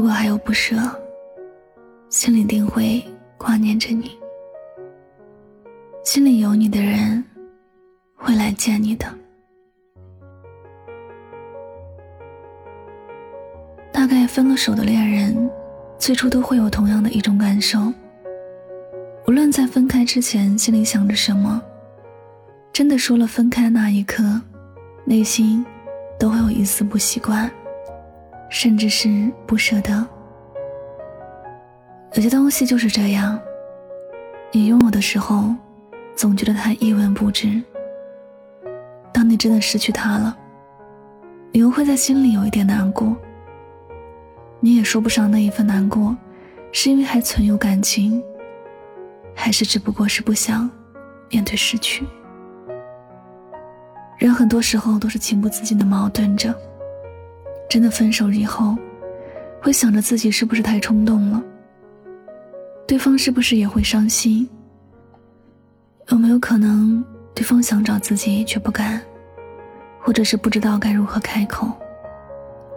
如果还有不舍，心里定会挂念着你。心里有你的人，会来见你的。大概分了手的恋人，最初都会有同样的一种感受。无论在分开之前心里想着什么，真的说了分开那一刻，内心都会有一丝不习惯，甚至是不舍得。有些东西就是这样，你拥有的时候。总觉得它一文不值。当你真的失去他了，你又会在心里有一点难过。你也说不上那一份难过，是因为还存有感情，还是只不过是不想面对失去。人很多时候都是情不自禁的矛盾着。真的分手以后，会想着自己是不是太冲动了，对方是不是也会伤心。有没有可能，对方想找自己却不敢，或者是不知道该如何开口？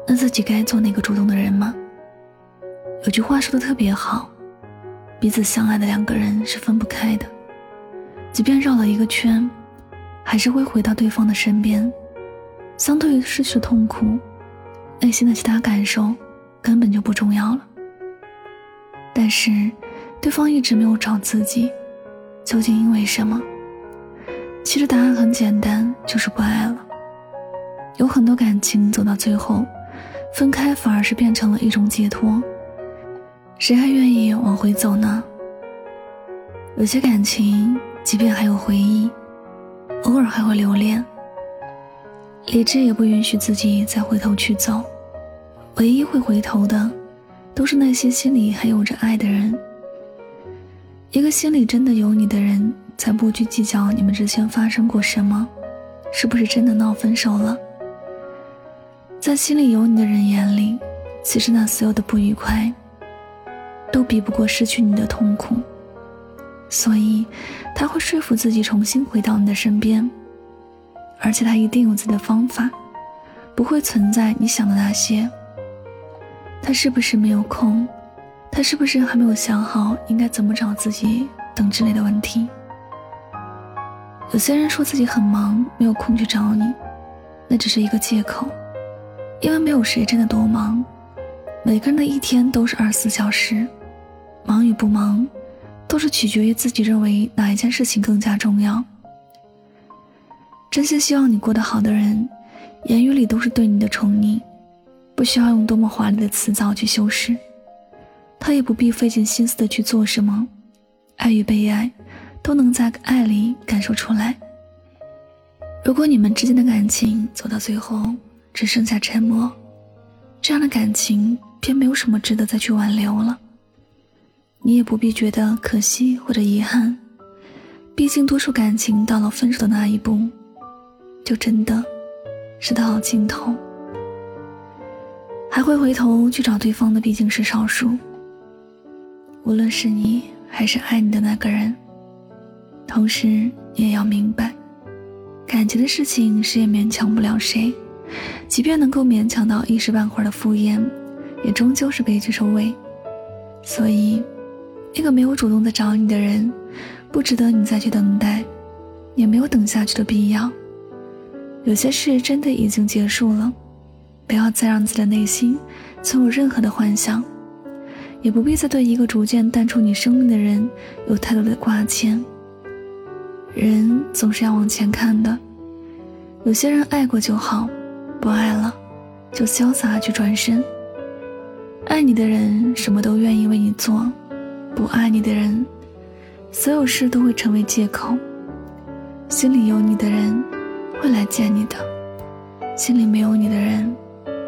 那自己该做那个主动的人吗？有句话说的特别好，彼此相爱的两个人是分不开的，即便绕了一个圈，还是会回到对方的身边。相对于失去痛苦，内心的其他感受根本就不重要了。但是，对方一直没有找自己。究竟因为什么？其实答案很简单，就是不爱了。有很多感情走到最后，分开反而是变成了一种解脱。谁还愿意往回走呢？有些感情，即便还有回忆，偶尔还会留恋，理智也不允许自己再回头去走。唯一会回头的，都是那些心里还有着爱的人。一个心里真的有你的人，才不去计较你们之间发生过什么，是不是真的闹分手了。在心里有你的人眼里，其实那所有的不愉快，都比不过失去你的痛苦。所以，他会说服自己重新回到你的身边，而且他一定有自己的方法，不会存在你想的那些。他是不是没有空？他是不是还没有想好应该怎么找自己等之类的问题？有些人说自己很忙，没有空去找你，那只是一个借口，因为没有谁真的多忙。每个人的一天都是二十四小时，忙与不忙，都是取决于自己认为哪一件事情更加重要。真心希望你过得好的人，言语里都是对你的宠溺，不需要用多么华丽的辞藻去修饰。他也不必费尽心思的去做什么，爱与被爱，都能在爱里感受出来。如果你们之间的感情走到最后只剩下沉默，这样的感情便没有什么值得再去挽留了。你也不必觉得可惜或者遗憾，毕竟多数感情到了分手的那一步，就真的是到了尽头。还会回头去找对方的毕竟是少数。无论是你还是爱你的那个人，同时你也要明白，感情的事情谁也勉强不了谁，即便能够勉强到一时半会儿的敷衍，也终究是悲剧收尾。所以，那个没有主动的找你的人，不值得你再去等待，也没有等下去的必要。有些事真的已经结束了，不要再让自己的内心存有任何的幻想。也不必再对一个逐渐淡出你生命的人有太多的挂牵。人总是要往前看的，有些人爱过就好，不爱了，就潇洒去转身。爱你的人什么都愿意为你做，不爱你的人，所有事都会成为借口。心里有你的人会来见你的，心里没有你的人，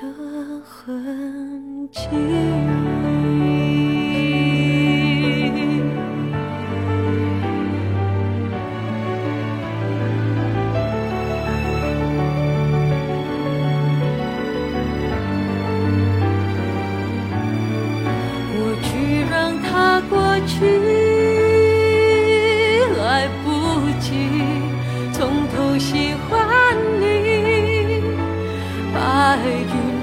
的痕迹。我去，让它过去，来不及从头喜欢你。白云。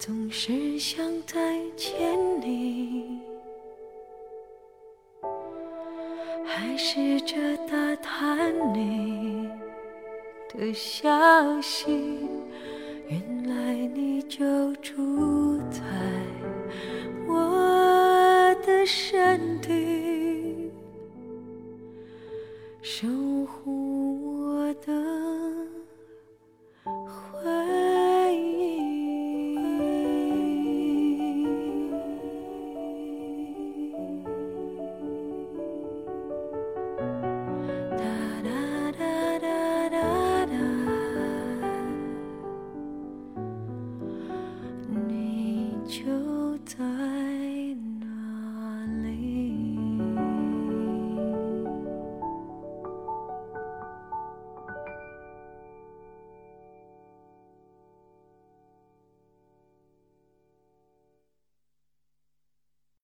总是想再见你。还试着打探你的消息，